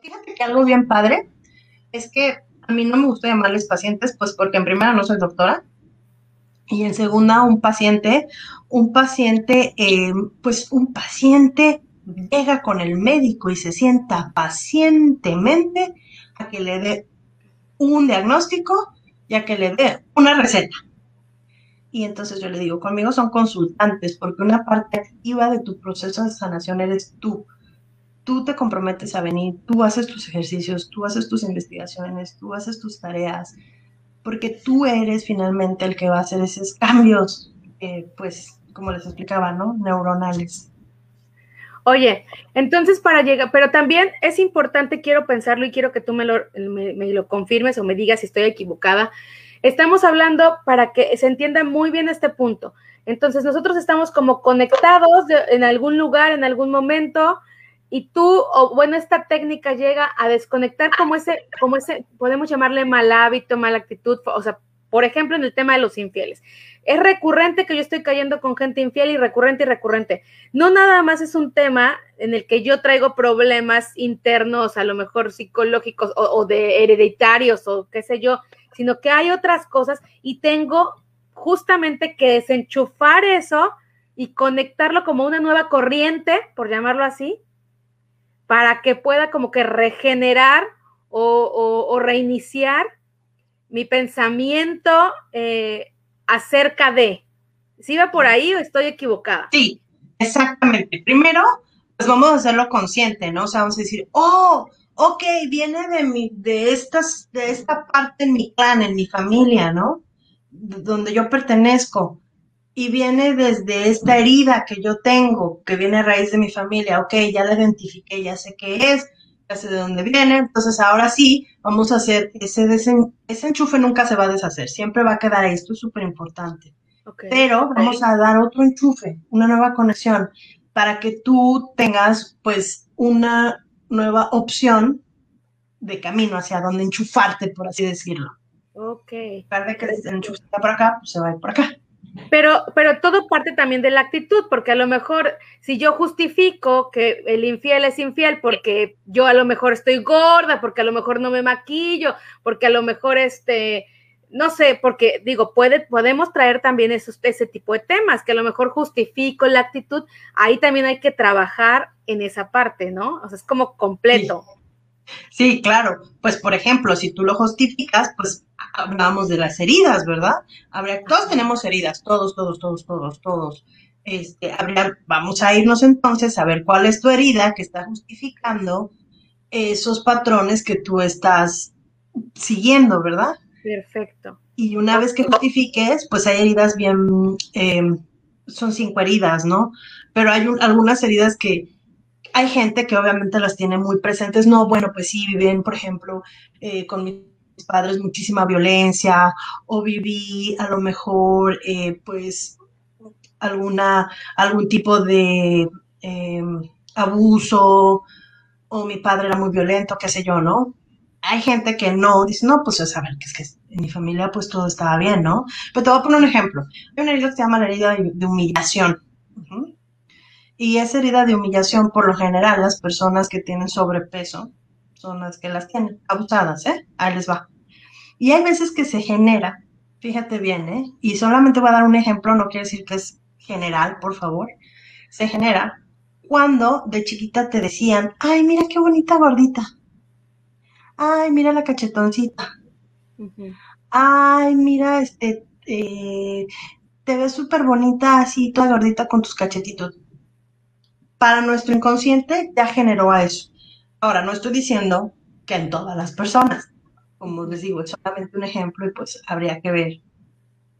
Fíjate que algo bien padre es que a mí no me gusta llamarles pacientes, pues porque en primera no soy doctora y en segunda un paciente, un paciente, eh, pues un paciente llega con el médico y se sienta pacientemente a que le dé un diagnóstico y a que le dé una receta. Y entonces yo le digo, conmigo son consultantes, porque una parte activa de tu proceso de sanación eres tú. Tú te comprometes a venir, tú haces tus ejercicios, tú haces tus investigaciones, tú haces tus tareas, porque tú eres finalmente el que va a hacer esos cambios, eh, pues, como les explicaba, ¿no? Neuronales. Oye, entonces para llegar, pero también es importante, quiero pensarlo y quiero que tú me lo, me, lo confirmes o me digas si estoy equivocada. Estamos hablando para que se entienda muy bien este punto. Entonces nosotros estamos como conectados en algún lugar, en algún momento, y tú, o bueno, esta técnica llega a desconectar como ese, como ese, podemos llamarle mal hábito, mala actitud, o sea, por ejemplo, en el tema de los infieles. Es recurrente que yo estoy cayendo con gente infiel y recurrente y recurrente. No nada más es un tema en el que yo traigo problemas internos, a lo mejor psicológicos o, de hereditarios o qué sé yo, sino que hay otras cosas y tengo justamente que desenchufar eso y conectarlo como una nueva corriente, por llamarlo así, para que pueda como que regenerar o, reiniciar mi pensamiento eh, acerca de. ¿Sí va por ahí o estoy equivocada? Sí, exactamente. Primero, pues vamos a hacerlo consciente, ¿no? O sea, vamos a decir, oh, ok, viene de mi, de estas, de esta parte en mi clan, en mi familia, ¿no? donde yo pertenezco. Y viene desde esta herida que yo tengo, que viene a raíz de mi familia. Ok, ya la identifiqué, ya sé qué es, ya sé de dónde viene. Entonces ahora sí, vamos a hacer ese, ese enchufe nunca se va a deshacer, siempre va a quedar ahí. Esto es súper importante. Pero vamos a dar otro enchufe, una nueva conexión, para que tú tengas pues una nueva opción de camino hacia donde enchufarte, por así decirlo. Ok. Para que el enchufe está por acá, pues se va a ir por acá. Pero, pero todo parte también de la actitud, porque a lo mejor si yo justifico que el infiel es infiel porque yo a lo mejor estoy gorda, porque a lo mejor no me maquillo, porque a lo mejor este, no sé, porque digo, puede, podemos traer también esos, ese tipo de temas, que a lo mejor justifico la actitud, ahí también hay que trabajar en esa parte, ¿no? O sea, es como completo. Claro. Pues, por ejemplo, si tú lo justificas, pues hablamos de las heridas, ¿verdad? Habría, todos tenemos heridas, todos, todos, todos, todos, todos. Este, habría, vamos a irnos entonces a ver cuál es tu herida que está justificando esos patrones que tú estás siguiendo, ¿verdad? Perfecto. Y una vez que justifiques, pues hay heridas bien, em, son cinco heridas, ¿no? Pero hay algunas heridas que hay gente que obviamente las tiene muy presentes. No, bueno, pues sí, viven, por ejemplo, eh, con mis padres muchísima violencia o viví a lo mejor, eh, pues, alguna, algún tipo de em, abuso o mi padre era muy violento, qué sé yo, ¿no? hay gente que no, dice, no, pues a ver, que es que en mi familia pues todo estaba bien, ¿no? Pero te voy a poner un ejemplo. Hay una herida que se llama la herida de, humillación. Y esa herida de humillación, por lo general, las personas que tienen sobrepeso son las que las tienen abusadas, ¿eh? Ahí les va. Y hay veces que se genera, fíjate bien, ¿eh? Y solamente voy a dar un ejemplo, no quiere decir que es general, por favor. Se genera cuando de chiquita te decían, ay, mira qué bonita gordita ay, mira la cachetoncita. Ay, mira, este, eh, te ves súper bonita así, toda gordita con tus cachetitos. Para nuestro inconsciente ya generó a eso. Ahora, no estoy diciendo que en todas las personas, como les digo, es solamente un ejemplo y pues habría que ver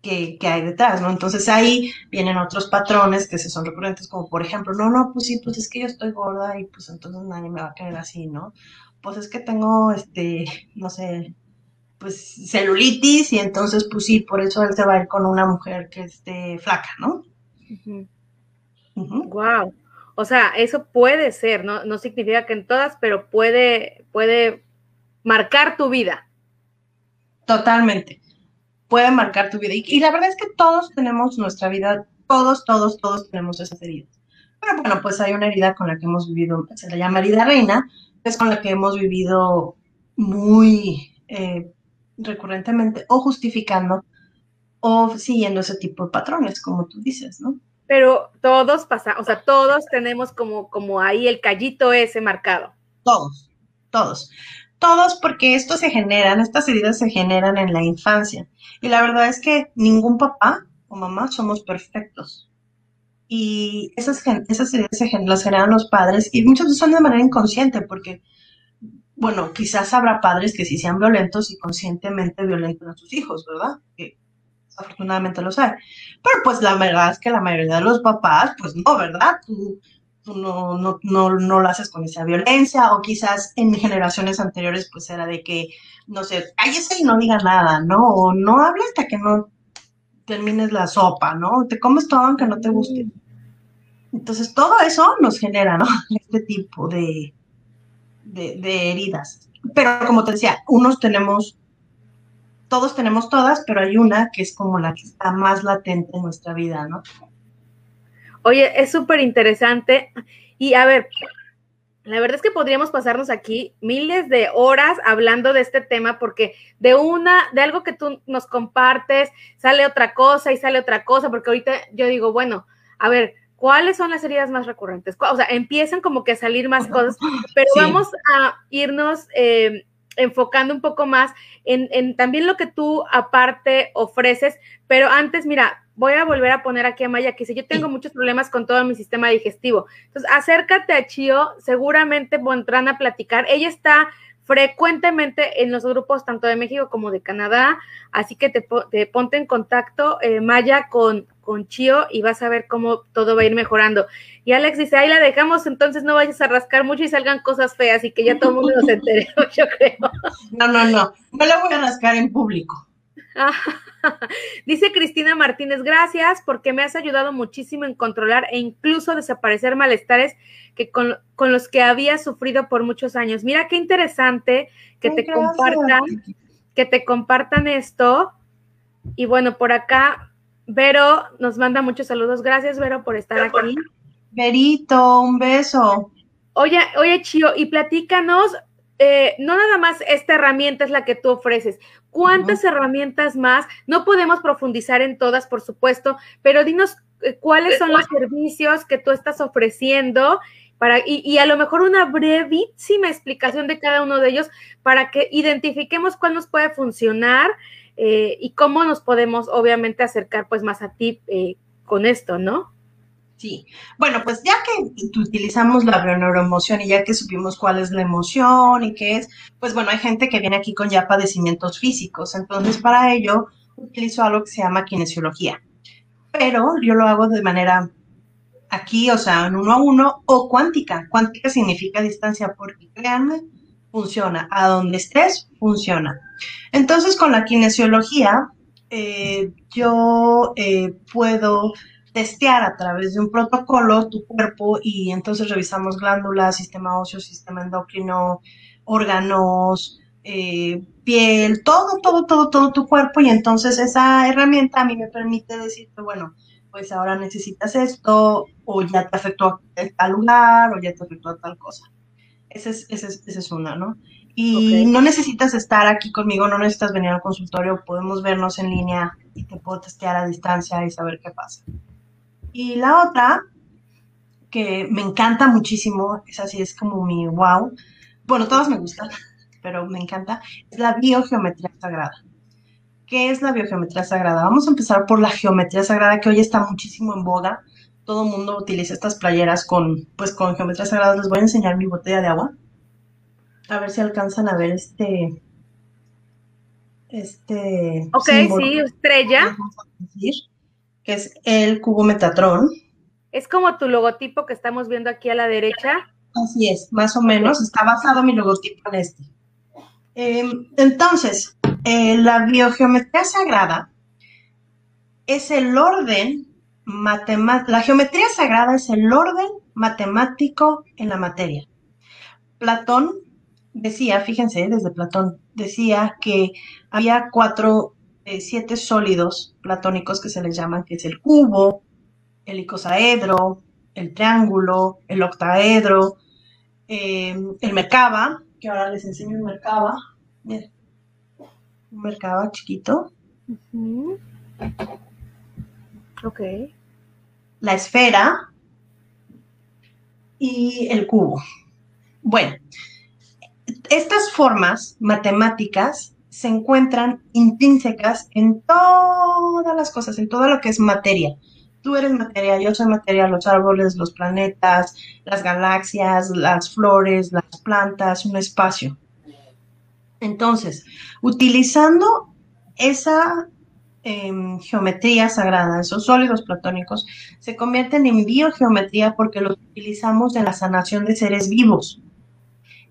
qué, hay detrás, ¿no? Entonces ahí vienen otros patrones que se son recurrentes, como por ejemplo, no, no, pues sí, pues es que yo estoy gorda y pues entonces nadie me va a querer así, ¿no? pues es que tengo, este, no sé, pues celulitis y entonces, pues sí, por eso él se va a ir con una mujer que esté flaca, ¿no? Wow. O sea, eso puede ser, ¿no? No significa que en todas, pero puede, puede marcar tu vida. Totalmente. Puede marcar tu vida. Y, la verdad es que todos tenemos nuestra vida, todos, todos, todos tenemos esas heridas. Pero bueno, pues hay una herida con la que hemos vivido, se la llama herida reina, es con la que hemos vivido muy eh, recurrentemente o justificando o siguiendo ese tipo de patrones, como tú dices, ¿no? Pero todos pasan, o sea, todos tenemos como, como ahí el callito ese marcado. Todos, todos. Todos porque esto se generan, estas heridas se generan en la infancia. Y la verdad es que ningún papá o mamá somos perfectos. Y esas, esas heridas se, las generan los padres y muchos son de manera inconsciente porque, bueno, quizás habrá padres que sí sean violentos y conscientemente violentan a sus hijos, ¿verdad? Afortunadamente los hay. Pero pues la verdad es que la mayoría de los papás, pues no, ¿verdad? Tú, no, no, no, no lo haces con esa violencia o quizás en generaciones anteriores pues era de que, no sé, cállese y no diga nada, ¿no? O no hable hasta que no termines la sopa, ¿no? Te comes todo aunque no te guste. Entonces todo eso nos genera, ¿no? Este tipo de, de heridas. Pero como te decía, unos tenemos todos tenemos todas, pero hay una que es como la que está más latente en nuestra vida, ¿no? Oye, es súper interesante. Y a ver, la verdad es que podríamos pasarnos aquí miles de horas hablando de este tema porque de una, de algo que tú nos compartes, sale otra cosa y sale otra cosa, porque ahorita yo digo, bueno, a ver, ¿cuáles son las heridas más recurrentes? O sea, empiezan como que a salir más cosas, pero vamos a irnos eh, enfocando un poco más en, también lo que tú aparte ofreces, pero antes, mira, voy a volver a poner aquí a Maya que dice, yo tengo muchos problemas con todo mi sistema digestivo. Entonces, acércate a Chio, seguramente vendrán a platicar. Ella está frecuentemente en los grupos tanto de México como de Canadá, así que te, ponte en contacto, eh, Maya, con, con Chio y vas a ver cómo todo va a ir mejorando. Y Alex dice, ahí la dejamos, entonces no vayas a rascar mucho y salgan cosas feas y que ya todo el mundo se entere, yo creo. No, no, no, no la voy a rascar en público. Dice Cristina Martínez, gracias porque me has ayudado muchísimo en controlar e incluso desaparecer malestares que con, los que había sufrido por muchos años. Mira qué interesante que te compartan, que te compartan esto. Y bueno, por acá, Vero nos manda muchos saludos. Gracias, Vero, por estar aquí. Verito, un beso. Oye, oye, Chio, y platícanos, eh, no nada más esta herramienta es la que tú ofreces. ¿Cuántas herramientas más? No podemos profundizar en todas, por supuesto, pero dinos eh, cuáles son los servicios que tú estás ofreciendo para, y, a lo mejor una brevísima explicación de cada uno de ellos para que identifiquemos cuál nos puede funcionar eh, y cómo nos podemos obviamente acercar pues más a ti con esto, ¿no? Sí, bueno, pues ya que utilizamos la neuroemoción y ya que supimos cuál es la emoción y qué es, pues bueno, hay gente que viene aquí con ya padecimientos físicos, entonces para ello utilizo algo que se llama kinesiología, pero yo lo hago de manera aquí, o sea, en uno a uno o cuántica. Cuántica significa distancia porque créanme, funciona. A donde estés, funciona. Entonces, con la kinesiología, eh, yo eh, puedo testear a través de un protocolo tu cuerpo y entonces revisamos glándulas, sistema óseo, sistema endocrino, órganos, eh, piel, todo, todo, todo, todo tu cuerpo y entonces esa herramienta a mí me permite decirte, bueno, pues ahora necesitas esto o ya te afectó a tal lugar o ya te afectó a tal cosa. Esa es, esa es, es una, ¿no? Y no necesitas estar aquí conmigo, no necesitas venir al consultorio, podemos vernos en línea y te puedo testear a distancia y saber qué pasa. Y la otra, que me encanta muchísimo, es así, es como mi wow. Bueno, todas me gustan, pero me encanta, es la biogeometría sagrada. ¿Qué es la biogeometría sagrada? Vamos a empezar por la geometría sagrada, que hoy está muchísimo en boga. Todo el mundo utiliza estas playeras con, pues, con geometría sagrada. Les voy a enseñar mi botella de agua. A ver si alcanzan a ver este. Este. Ok, sí, estrella que es el cubo Metatron. Es como tu logotipo que estamos viendo aquí a la derecha. Así es, más o menos, está basado mi logotipo en este. Em, entonces, eh, la biogeometría sagrada es el orden la geometría sagrada es el orden matemático en la materia. Platón decía, fíjense, desde Platón decía que había cuatro eh, siete sólidos platónicos que se les llaman, que es el cubo, el icosaedro, el triángulo, el octaedro, eh, el Merkaba, que ahora les enseño el Merkaba. Miren, un Merkaba chiquito. Ok. La esfera y el cubo. Bueno, estas formas matemáticas se encuentran intrínsecas en todas las cosas, en todo lo que es materia. Tú eres materia, yo soy materia, los árboles, los planetas, las galaxias, las flores, las plantas, un espacio. Entonces, utilizando esa em, geometría sagrada, esos sólidos platónicos, se convierten en biogeometría porque los utilizamos en la sanación de seres vivos,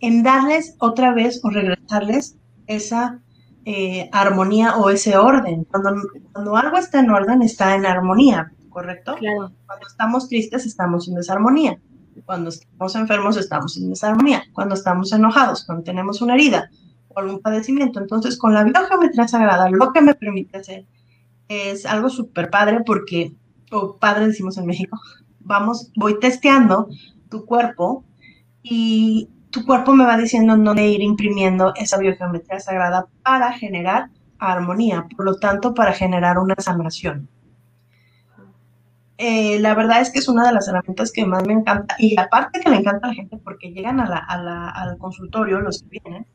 en darles otra vez o regresarles esa eh, armonía o ese orden. Cuando, cuando algo está en orden, está en armonía, ¿correcto? Claro. Cuando estamos tristes, estamos en desarmonía. Cuando estamos enfermos, estamos en desarmonía. Cuando estamos enojados, cuando tenemos una herida o algún padecimiento. Entonces, con la biogeometría sagrada, lo que me permite hacer es algo súper padre porque, o padre decimos en México, vamos, voy testeando tu cuerpo y tu cuerpo me va diciendo dónde ir imprimiendo esa biogeometría sagrada para generar armonía, por lo tanto, para generar una sanación. Eh, la verdad es que es una de las herramientas que más me encanta, y aparte que le encanta a la gente porque llegan al consultorio los que vienen,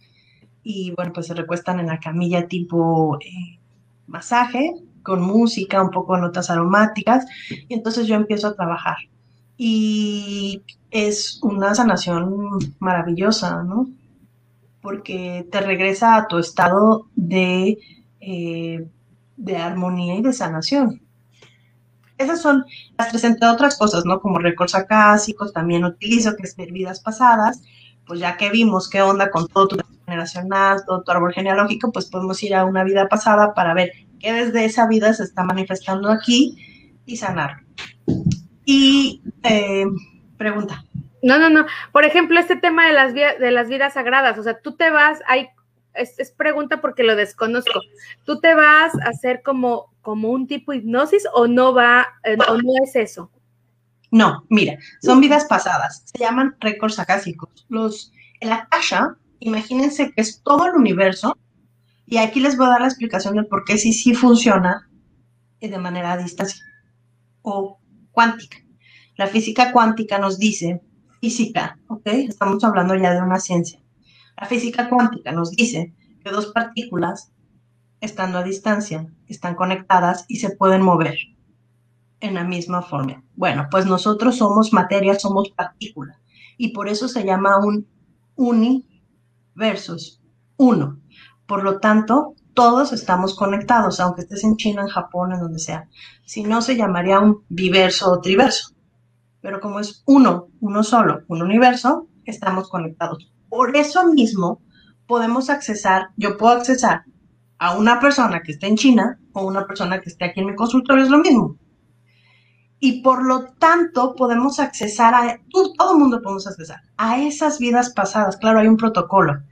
y bueno, pues se recuestan en la camilla tipo eh, masaje, con música, un poco notas aromáticas, y entonces yo empiezo a trabajar y es una sanación maravillosa, ¿no? Porque te regresa a tu estado de, eh, de armonía y de sanación. Esas son las tres, entre otras cosas, ¿no? Como récords acásicos, también utilizo, que es ver vidas pasadas, pues ya que vimos qué onda con todo tu generacional, todo tu árbol genealógico, pues podemos ir a una vida pasada para ver qué desde esa vida se está manifestando aquí y sanar. Y eh, pregunta. No, no, no. Por ejemplo, este tema de las, de las vidas sagradas, o sea, tú te vas, hay, es, pregunta porque lo desconozco. ¿Tú te vas a hacer como, como un tipo de hipnosis o no va, eh, o no es eso? No, mira, son vidas pasadas. Se llaman récords acásicos. Los, en la caja, imagínense que es todo el universo. Y aquí les voy a dar la explicación de por qué sí, sí funciona de manera a distancia. O cuántica. La física cuántica nos dice, física, ¿ok? Estamos hablando ya de una ciencia. La física cuántica nos dice que dos partículas, estando a distancia, están conectadas y se pueden mover en la misma forma. Bueno, pues nosotros somos materia, somos partícula. Y por eso se llama un universo, uno. Por lo tanto, todos estamos conectados, aunque estés en China, en Japón, en donde sea. Si no, se llamaría un biverso o triverso. Pero como es uno, uno solo, un universo, estamos conectados. Por eso mismo podemos accesar, yo puedo accesar a una persona que esté en China o una persona que esté aquí en mi consultorio, es lo mismo. Y por lo tanto podemos accesar a, todo, el mundo podemos accesar a esas vidas pasadas. Claro, hay un protocolo.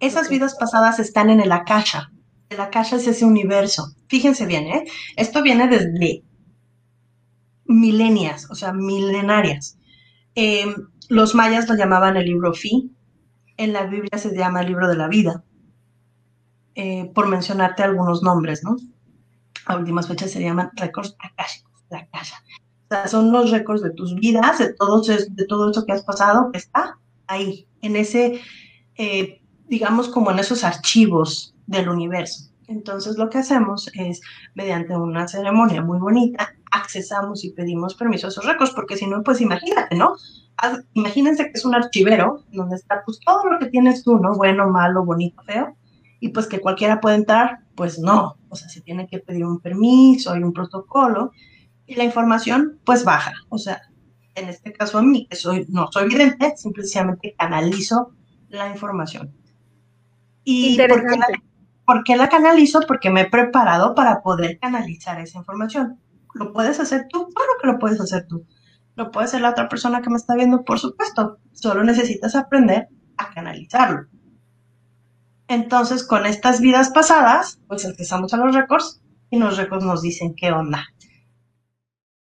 Esas vidas pasadas están en el akasha, la caja es ese universo. Fíjense bien, ¿eh? Esto viene desde milenias, o sea, milenarias. Em, los mayas lo llamaban el libro Fi, en la Biblia se llama el libro de la vida, eh, por mencionarte algunos nombres, ¿no? A últimas fechas se llaman récords akáshicos, la caja. O sea, son los récords de tus vidas, de todo, de todo eso que has pasado, que está ahí, en ese, eh, digamos, como en esos archivos del universo. Entonces lo que hacemos es, mediante una ceremonia muy bonita, accesamos y pedimos permiso a esos récords, porque si no, pues imagínate, ¿no? Imagínense que es un archivero donde está pues todo lo que tienes tú, ¿no? Bueno, malo, bonito, feo, y pues que cualquiera puede entrar, pues no, o sea, se tiene que pedir un permiso, hay un protocolo, y la información pues baja, o sea, en este caso a mí, que soy, no soy vidente, simplemente canalizo la información. Y ¿por qué, la, canalizo? Porque me he preparado para poder canalizar esa información. ¿Lo puedes hacer tú? Claro que lo puedes hacer tú. Lo puede hacer la otra persona que me está viendo, por supuesto. Solo necesitas aprender a canalizarlo. Entonces, con estas vidas pasadas, pues empezamos a los récords y los récords nos dicen qué onda.